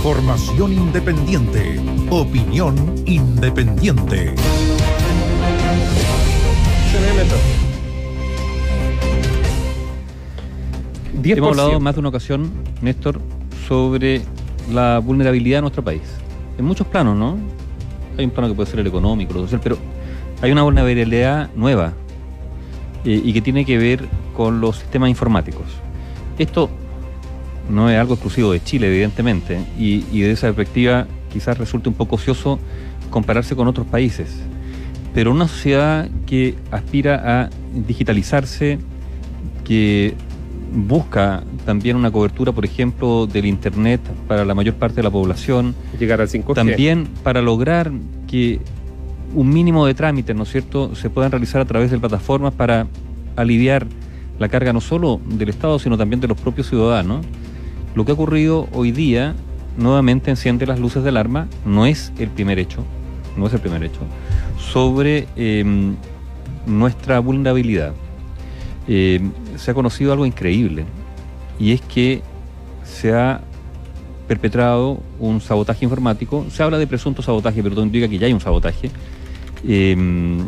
Información independiente. Opinión independiente. Hemos hablado más de una ocasión, Néstor, sobre la vulnerabilidad de nuestro país. En muchos planos, ¿no? Hay un plano que puede ser el económico, lo social, pero hay una vulnerabilidad nueva eh, y que tiene que ver con los sistemas informáticos. Esto no es algo exclusivo de Chile, evidentemente, y, y de esa perspectiva quizás resulte un poco ocioso compararse con otros países. Pero una sociedad que aspira a digitalizarse, que busca también una cobertura, por ejemplo, del Internet para la mayor parte de la población. Llegar al 5G. También para lograr que un mínimo de trámites, ¿no es cierto?, se puedan realizar a través de plataformas para aliviar la carga no solo del Estado, sino también de los propios ciudadanos. Lo que ha ocurrido hoy día nuevamente enciende las luces del arma, no es el primer hecho, no es el primer hecho, sobre em, nuestra vulnerabilidad. Em, se ha conocido algo increíble y es que se ha perpetrado un sabotaje informático. Se habla de presunto sabotaje, pero todo indica que ya hay un sabotaje em,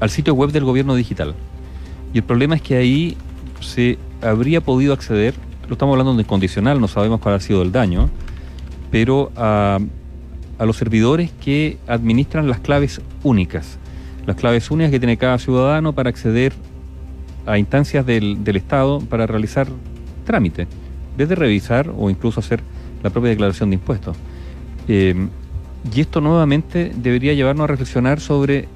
al sitio web del gobierno digital. Y el problema es que ahí se habría podido acceder, lo estamos hablando de condicional, no sabemos cuál ha sido el daño, pero a, los servidores que administran las claves únicas. Las claves únicas que tiene cada ciudadano para acceder a instancias del, del Estado para realizar trámites, desde revisar o incluso hacer la propia declaración de impuestos. Eh, y esto nuevamente debería llevarnos a reflexionar sobre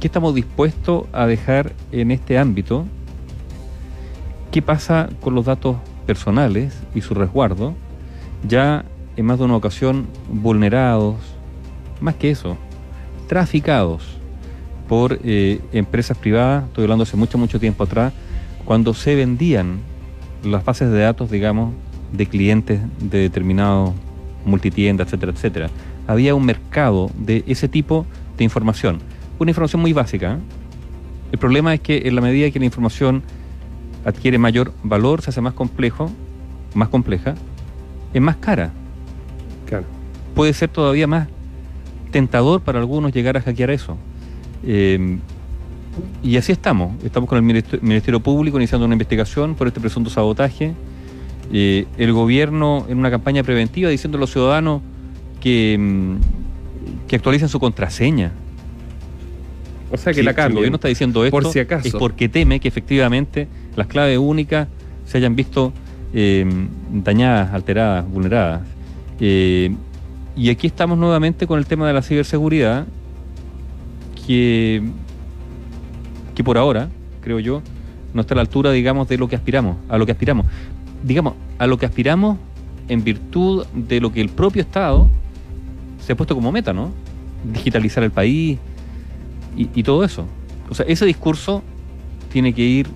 qué estamos dispuestos a dejar en este ámbito, qué pasa con los datos personales y su resguardo, ya en más de una ocasión vulnerados, más que eso, traficados por eh, empresas privadas, estoy hablando hace mucho, mucho tiempo atrás, cuando se vendían las bases de datos, digamos, de clientes de determinados multitiendas, etcétera, etcétera. Había un mercado de ese tipo de información. Una información muy básica. ¿eh? El problema es que en la medida que la información adquiere mayor valor, se hace más complejo, más compleja, es más cara. Claro. Puede ser todavía más tentador para algunos llegar a hackear eso. Eh, y así estamos. Estamos con el Ministerio, Ministerio Público iniciando una investigación por este presunto sabotaje. Eh, el gobierno en una campaña preventiva diciendo a los ciudadanos que, mm, que actualicen su contraseña. O sea que Si- la si el gobierno está diciendo esto por si acaso. es porque teme que efectivamente las claves únicas se hayan visto eh, dañadas, alteradas, vulneradas. Eh, y aquí estamos nuevamente con el tema de la ciberseguridad, que, que por ahora, creo yo, no está a la altura, digamos, de lo que aspiramos, a lo que aspiramos. Digamos, a lo que aspiramos en virtud de lo que el propio Estado se ha puesto como meta, ¿no? Digitalizar el país y, todo eso. O sea, ese discurso tiene que ir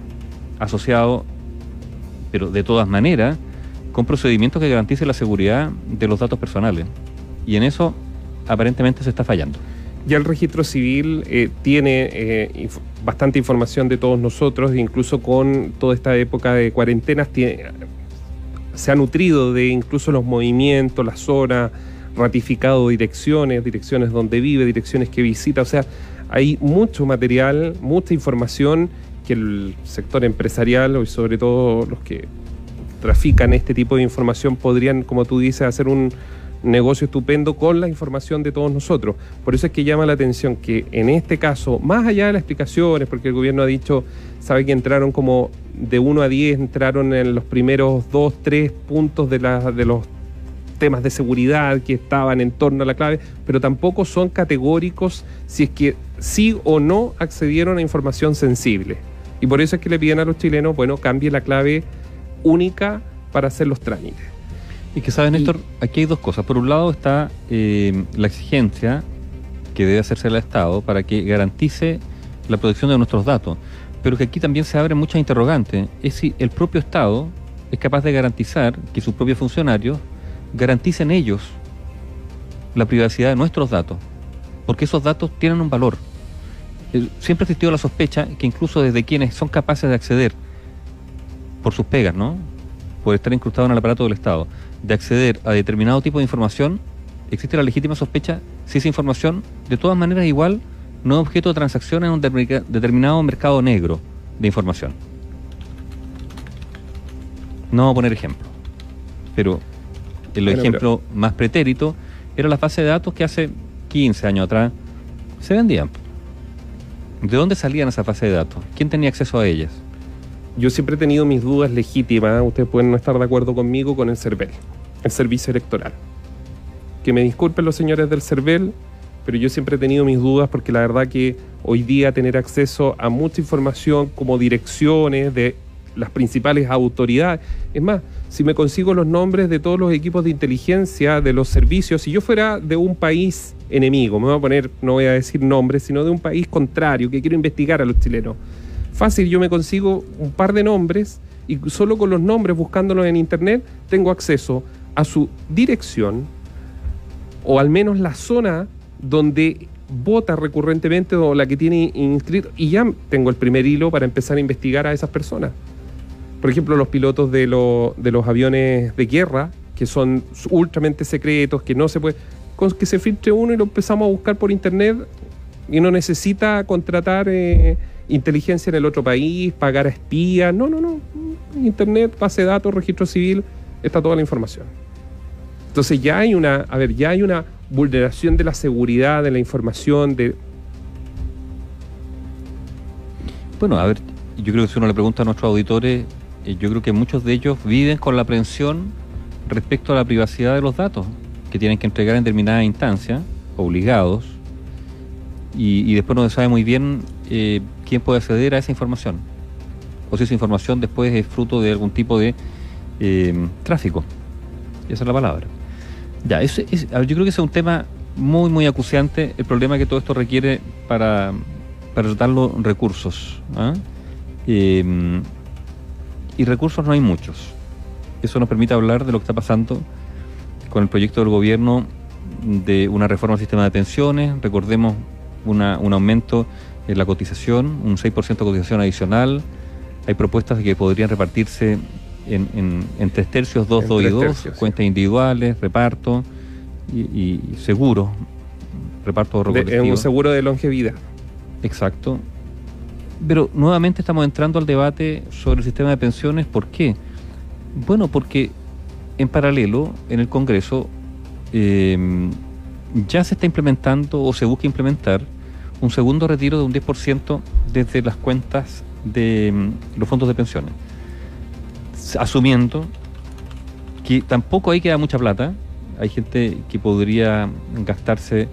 asociado, pero de todas maneras, con procedimientos que garanticen la seguridad de los datos personales. Y en eso aparentemente se está fallando. Ya el registro civil eh, tiene eh, bastante información de todos nosotros, incluso con toda esta época de cuarentenas, tiene- se ha nutrido de incluso los movimientos, las zonas, ratificado direcciones, direcciones donde vive, direcciones que visita, o sea, hay mucho material, mucha información que el sector empresarial y sobre todo los que trafican este tipo de información podrían, como tú dices, hacer un negocio estupendo con la información de todos nosotros. Por eso es que llama la atención que en este caso, más allá de las explicaciones, porque el gobierno ha dicho, sabe que entraron como de 1 a 10, entraron en los primeros 2, 3 puntos de, la, de los temas de seguridad que estaban en torno a la clave, pero tampoco son categóricos si es que sí o no accedieron a información sensible. Y por eso es que le piden a los chilenos, bueno, cambie la clave única para hacer los trámites. Y que sabes, Néstor, aquí hay dos cosas. Por un lado está eh, la exigencia que debe hacerse el Estado para que garantice la protección de nuestros datos. Pero que aquí también se abren muchas interrogantes. Es si el propio Estado es capaz de garantizar que sus propios funcionarios garanticen ellos la privacidad de nuestros datos. Porque esos datos tienen un valor. Eh, Siempre ha existido la sospecha que incluso desde quienes son capaces de acceder por sus pegas, ¿no? por estar incrustado en el aparato del Estado, de acceder a determinado tipo de información, existe la legítima sospecha si esa información, de todas maneras, igual no es objeto de transacción en un determinado mercado negro de información. No voy a poner ejemplo, pero el ejemplo más pretérito era la base de datos que hace 15 años atrás se vendían. ¿De dónde salían esas bases de datos? ¿Quién tenía acceso a ellas? Yo siempre he tenido mis dudas legítimas, ustedes pueden no estar de acuerdo conmigo, con el CERVEL, el Servicio Electoral. Que me disculpen los señores del CERVEL, pero yo siempre he tenido mis dudas porque la verdad que hoy día tener acceso a mucha información como direcciones de las principales autoridades, es más, si me consigo los nombres de todos los equipos de inteligencia, de los servicios, si yo fuera de un país enemigo, me voy a poner, no voy a decir nombres, sino de un país contrario que quiero investigar a los chilenos, fácil, yo me consigo un par de nombres y solo con los nombres, buscándolos en internet, tengo acceso a su dirección o al menos la zona donde vota recurrentemente o la que tiene inscrito y ya tengo el primer hilo para empezar a investigar a esas personas por ejemplo, los pilotos de, de los aviones de guerra, que son ultramente secretos, que no se puede, con que se filtre uno y lo empezamos a buscar por internet y no necesita contratar eh, inteligencia en el otro país, pagar a espías, no, no, no, internet, base de datos, registro civil, está toda la información. Entonces ya hay una, a ver, ya hay una vulneración de la seguridad, de la información, de... Bueno, a ver, yo creo que si uno le pregunta a nuestros auditores, yo creo que muchos de ellos viven con la aprensión respecto a la privacidad de los datos que tienen que entregar en determinada instancia, obligados, y, después no se sabe muy bien eh, quién puede acceder a esa información, o si esa información después es fruto de algún tipo de eh, tráfico. Esa es la palabra. Ya, eso es, yo creo que ese es un tema muy, muy acuciante, el problema que todo esto requiere para, para tratar los recursos. ¿ah? Eh, y recursos no hay muchos. Eso nos permite hablar de lo que está pasando con el proyecto del gobierno de una reforma del sistema de pensiones. Recordemos un aumento en la cotización, un 6% de cotización adicional. Hay propuestas que podrían repartirse en, tres tercios, dos, dos y dos, cuentas individuales, reparto y, seguro, reparto de, un seguro de longevidad. Exacto. Pero nuevamente estamos entrando al debate sobre el sistema de pensiones. ¿Por qué? Bueno, porque en paralelo, en el Congreso, em, ya se está implementando o se busca implementar un segundo retiro de un 10% desde las cuentas de em, los fondos de pensiones. Asumiendo que tampoco ahí queda mucha plata. Hay gente que podría gastarse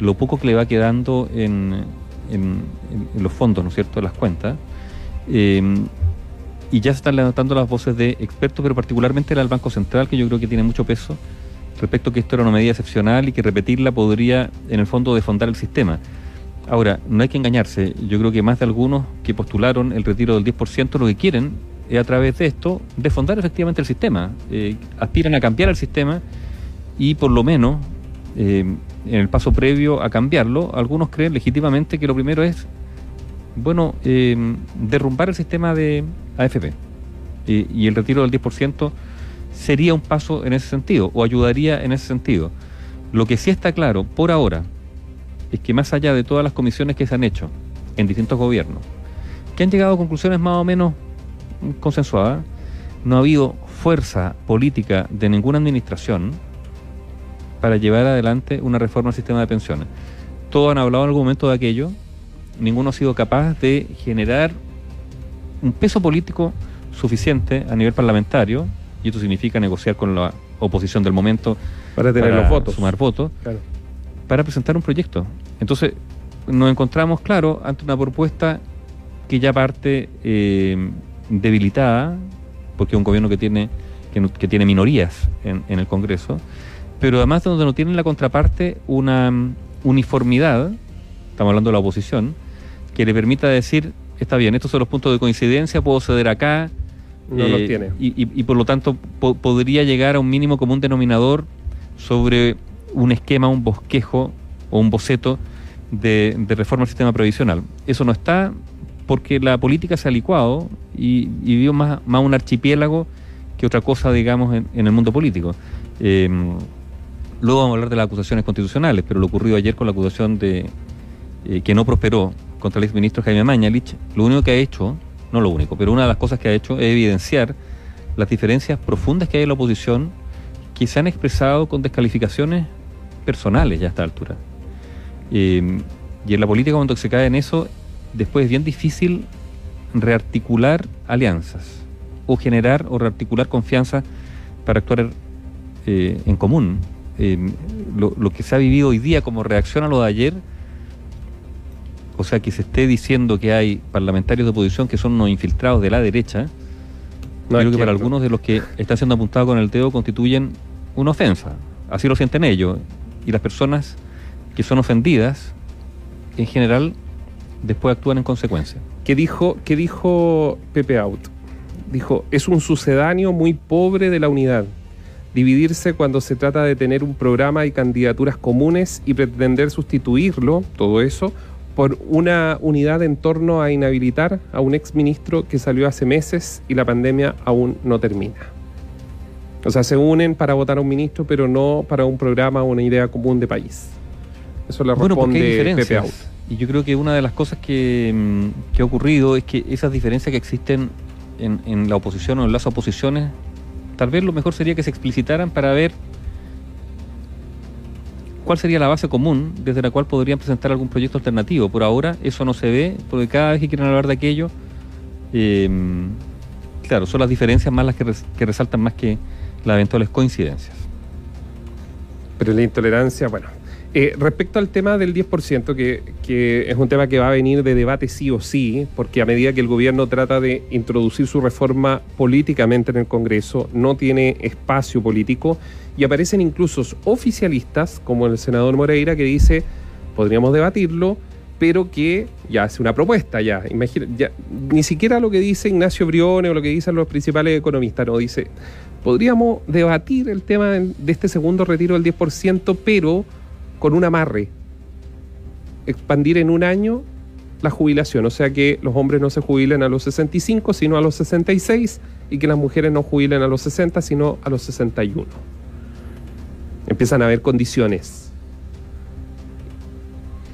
lo poco que le va quedando en, en, los fondos, ¿no es cierto?, de las cuentas. Eh, y ya se están levantando las voces de expertos, pero particularmente la del Banco Central, que yo creo que tiene mucho peso, respecto a que esto era una medida excepcional y que repetirla podría, en el fondo, defondar el sistema. Ahora, no hay que engañarse, yo creo que más de algunos que postularon el retiro del 10% lo que quieren es a través de esto defondar efectivamente el sistema, eh, aspiran a cambiar el sistema y por lo menos eh, en el paso previo a cambiarlo, algunos creen legítimamente que lo primero es, bueno, eh, derrumbar el sistema de AFP. y el retiro del 10% sería un paso en ese sentido, o ayudaría en ese sentido. Lo que sí está claro, por ahora, es que más allá de todas las comisiones que se han hecho en distintos gobiernos, que han llegado a conclusiones más o menos consensuadas, no ha habido fuerza política de ninguna administración para llevar adelante una reforma al sistema de pensiones. Todos han hablado en algún momento de aquello, ninguno ha sido capaz de generar un peso político suficiente a nivel parlamentario, y esto significa negociar con la oposición del momento para tener los votos, sumar votos, para presentar un proyecto. Entonces, nos encontramos, claro, ante una propuesta que ya parte eh, debilitada, porque es un gobierno que tiene, que, tiene minorías en, en el Congreso, pero además donde no tienen la contraparte una mm, uniformidad, estamos hablando de la oposición, que le permita decir, está bien, estos son los puntos de coincidencia, puedo ceder acá. No los eh, tiene. Y, por lo tanto podría llegar a un mínimo común denominador sobre un esquema, un bosquejo o un boceto de, reforma del sistema previsional. Eso no está porque la política se ha licuado y, y vivió más, más un archipiélago que otra cosa, digamos, en, el mundo político. Eh, luego vamos a hablar de las acusaciones constitucionales, pero lo ocurrido ayer con la acusación de eh, que no prosperó contra el exministro Jaime Mañalich, lo único que ha hecho, no lo único, pero una de las cosas que ha hecho es evidenciar las diferencias profundas que hay en la oposición que se han expresado con descalificaciones personales ya a esta altura. Eh, y en la política cuando se cae en eso, después es bien difícil rearticular alianzas o generar o rearticular confianza para actuar eh, en común. Lo, lo, que se ha vivido hoy día como reacción a lo de ayer, o sea, que se esté diciendo que hay parlamentarios de oposición que son unos infiltrados de la derecha, creo que para algunos de los que están siendo apuntados con el dedo constituyen una ofensa. Así lo sienten ellos. Y las personas que son ofendidas, en general, después actúan en consecuencia. ¿Qué dijo, qué dijo Pepe Out? Dijo, es un sucedáneo muy pobre de la unidad. Dividirse cuando se trata de tener un programa y candidaturas comunes y pretender sustituirlo, todo eso, por una unidad en torno a inhabilitar a un exministro que salió hace meses y la pandemia aún no termina. O sea, se unen para votar a un ministro, pero no para un programa o una idea común de país. Eso le responde Pepe Out. Y yo creo que una de las cosas que, mm, que, ha ocurrido es que esas diferencias que existen en, en la oposición o en las oposiciones, tal vez lo mejor sería que se explicitaran para ver cuál sería la base común desde la cual podrían presentar algún proyecto alternativo. Por ahora eso no se ve, porque cada vez que quieren hablar de aquello, em, claro, son las diferencias más las que, resaltan más que las eventuales coincidencias. Pero la intolerancia, bueno, eh, respecto al tema del 10%, que, que, es un tema que va a venir de debate sí o sí, porque a medida que el gobierno trata de introducir su reforma políticamente en el Congreso, no tiene espacio político y aparecen incluso oficialistas, como el senador Moreira, que dice, podríamos debatirlo, pero que ya hace una propuesta, ya, imagina, ya, ni siquiera lo que dice Ignacio Briones o lo que dicen los principales economistas, no, dice, podríamos debatir el tema de este segundo retiro del 10%, pero con un amarre, expandir en un año la jubilación, o sea que los hombres no se jubilen a los 65, sino a los 66, y que las mujeres no jubilen a los 60, sino a los 61 empiezan a haber condiciones.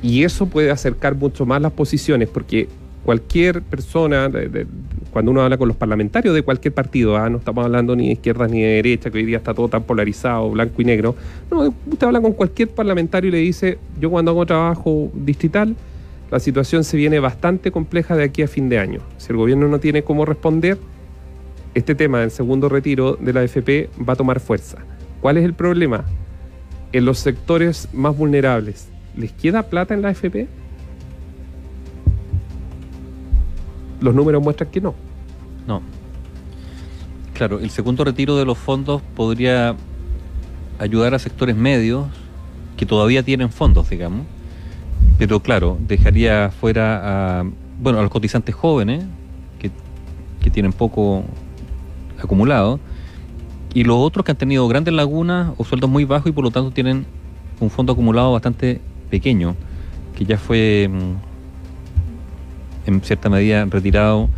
Y eso puede acercar mucho más las posiciones, porque cualquier persona, cuando uno habla con los parlamentarios de cualquier partido, ¿ah? no estamos hablando ni de izquierda ni de derecha, que hoy día está todo tan polarizado, blanco y negro, no, usted habla con cualquier parlamentario y le dice, yo cuando hago trabajo distrital, la situación se viene bastante compleja de aquí a fin de año. Si el gobierno no tiene cómo responder, este tema del segundo retiro de la AFP va a tomar fuerza. ¿Cuál es el problema? en los sectores más vulnerables, ¿les queda plata en la AFP? Los números muestran que no. No. Claro, el segundo retiro de los fondos podría ayudar a sectores medios que todavía tienen fondos, digamos, pero claro, dejaría fuera a, bueno, a los cotizantes jóvenes que, que tienen poco acumulado y los otros que han tenido grandes lagunas o sueldos muy bajos y por lo tanto tienen un fondo acumulado bastante pequeño, que ya fue mm, en cierta medida retirado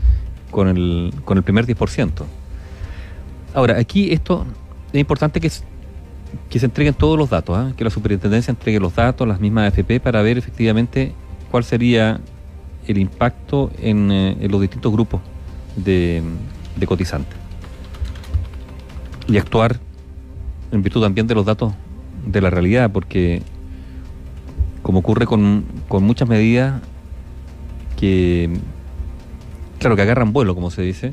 con el, con el primer 10%. Ahora, aquí esto es importante que, que se entreguen todos los datos, ¿ah? que la superintendencia entregue los datos, las mismas AFP, para ver efectivamente cuál sería el impacto en, eh, los distintos grupos de cotizantes y actuar en virtud también de los datos de la realidad, porque como ocurre con, muchas medidas que, claro, que agarran vuelo, como se dice,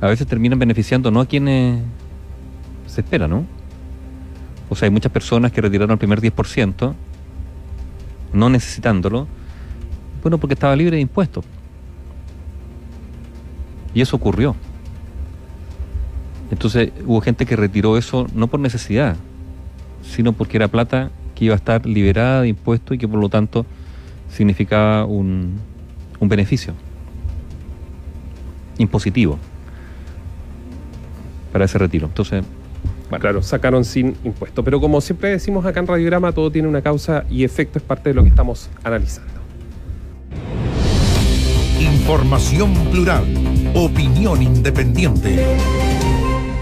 a veces terminan beneficiando no a quienes se espera, ¿no? O sea, hay muchas personas que retiraron el primer 10%, no necesitándolo, bueno, porque estaba libre de impuestos. Y eso ocurrió. Entonces hubo gente que retiró eso no por necesidad, sino porque era plata que iba a estar liberada de impuestos y que por lo tanto significaba un, un beneficio impositivo para ese retiro. Entonces, bueno. Claro, sacaron sin impuesto. Pero como siempre decimos acá en Radiograma, todo tiene una causa y efecto, es parte de lo que estamos analizando. Información plural, opinión independiente.